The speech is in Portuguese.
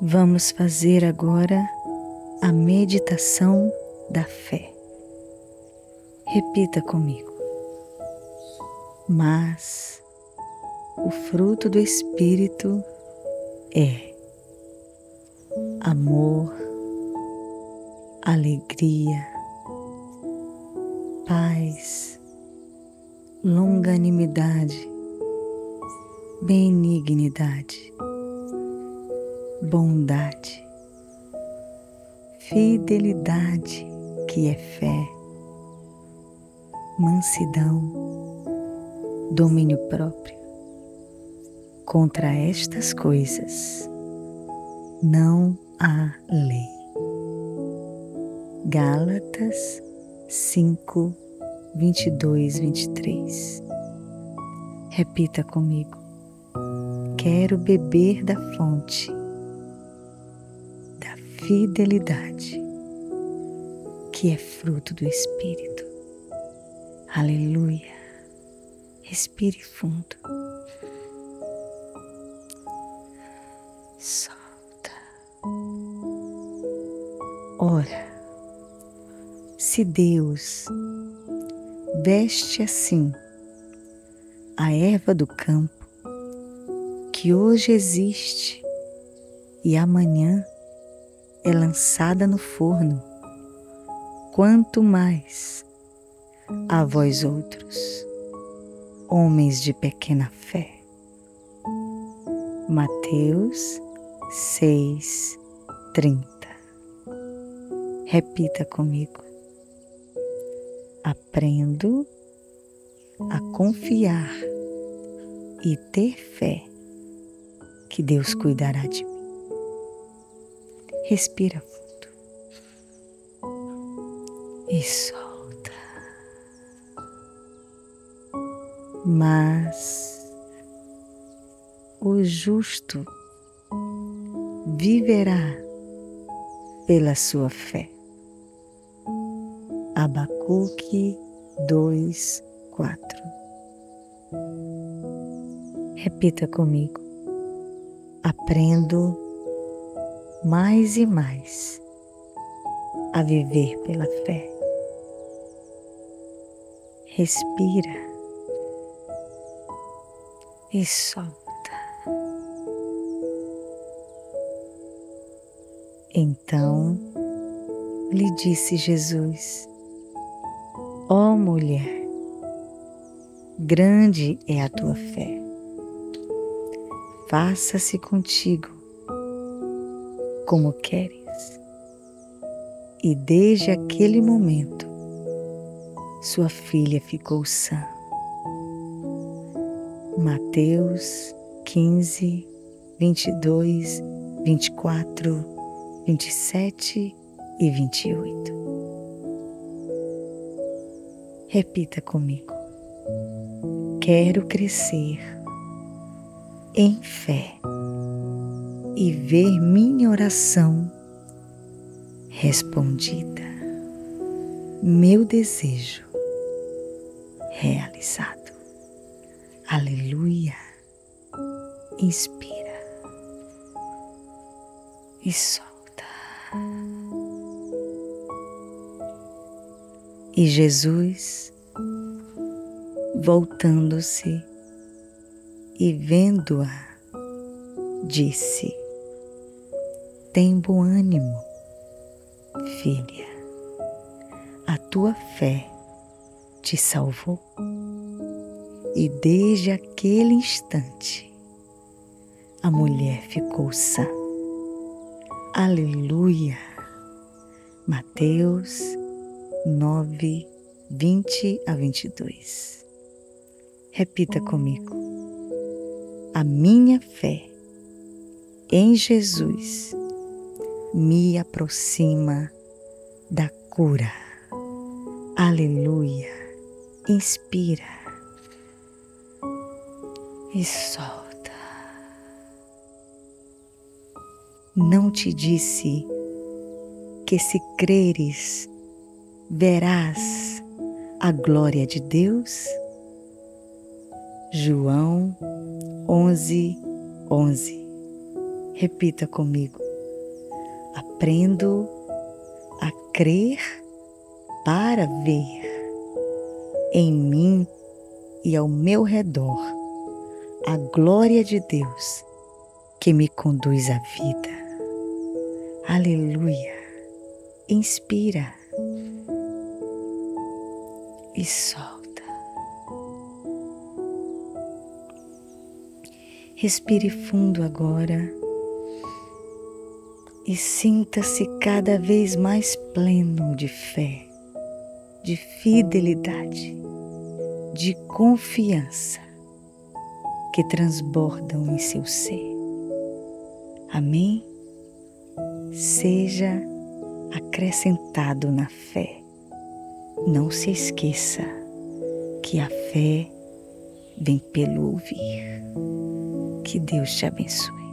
Vamos fazer agora a meditação da fé. Repita comigo. Mas o fruto do Espírito é amor, alegria, paz, longanimidade, benignidade, bondade, fidelidade, que é fé, mansidão, domínio próprio. Contra estas coisas não há lei. Gálatas 5, 22, 23. Repita comigo. Quero beber da fonte fidelidade, que é fruto do Espírito. Aleluia. Respire fundo. Solta. Ora, se Deus veste assim a erva do campo, que hoje existe e amanhã é lançada no forno, quanto mais a vós outros, homens de pequena fé. Mateus 6, 30. Repita comigo. Aprendo a confiar e ter fé que Deus cuidará de mim. Respira fundo e solta. Mas o justo viverá pela sua fé. Abacuque 2, 4. Repita comigo. Aprendo mais e mais a viver pela fé. Respira e solta. Então lhe disse Jesus: Ó oh, mulher, grande é a tua fé. Faça-se contigo como queres. E desde aquele momento, sua filha ficou sã. Mateus 15, 22, 24, 27 e 28. Repita comigo. Quero crescer em fé e ver minha oração respondida, meu desejo realizado. Aleluia. Inspira e solta. E Jesus, voltando-se e vendo-a, disse: Tem bom ânimo, filha, a tua fé te salvou. E desde aquele instante, a mulher ficou sã. Aleluia! Mateus 9, 20 a 22. Repita comigo. A minha fé em Jesus me aproxima da cura. Aleluia. Inspira e solta. Não te disse que se creres verás a glória de Deus? João 11, 11. Repita comigo. Aprendo a crer para ver em mim e ao meu redor a glória de Deus que me conduz à vida. Aleluia. Inspira e solta. Respire fundo agora e sinta-se cada vez mais pleno de fé, de fidelidade, de confiança que transbordam em seu ser. Amém? Seja acrescentado na fé. Não se esqueça que a fé vem pelo ouvir. Que Deus te abençoe.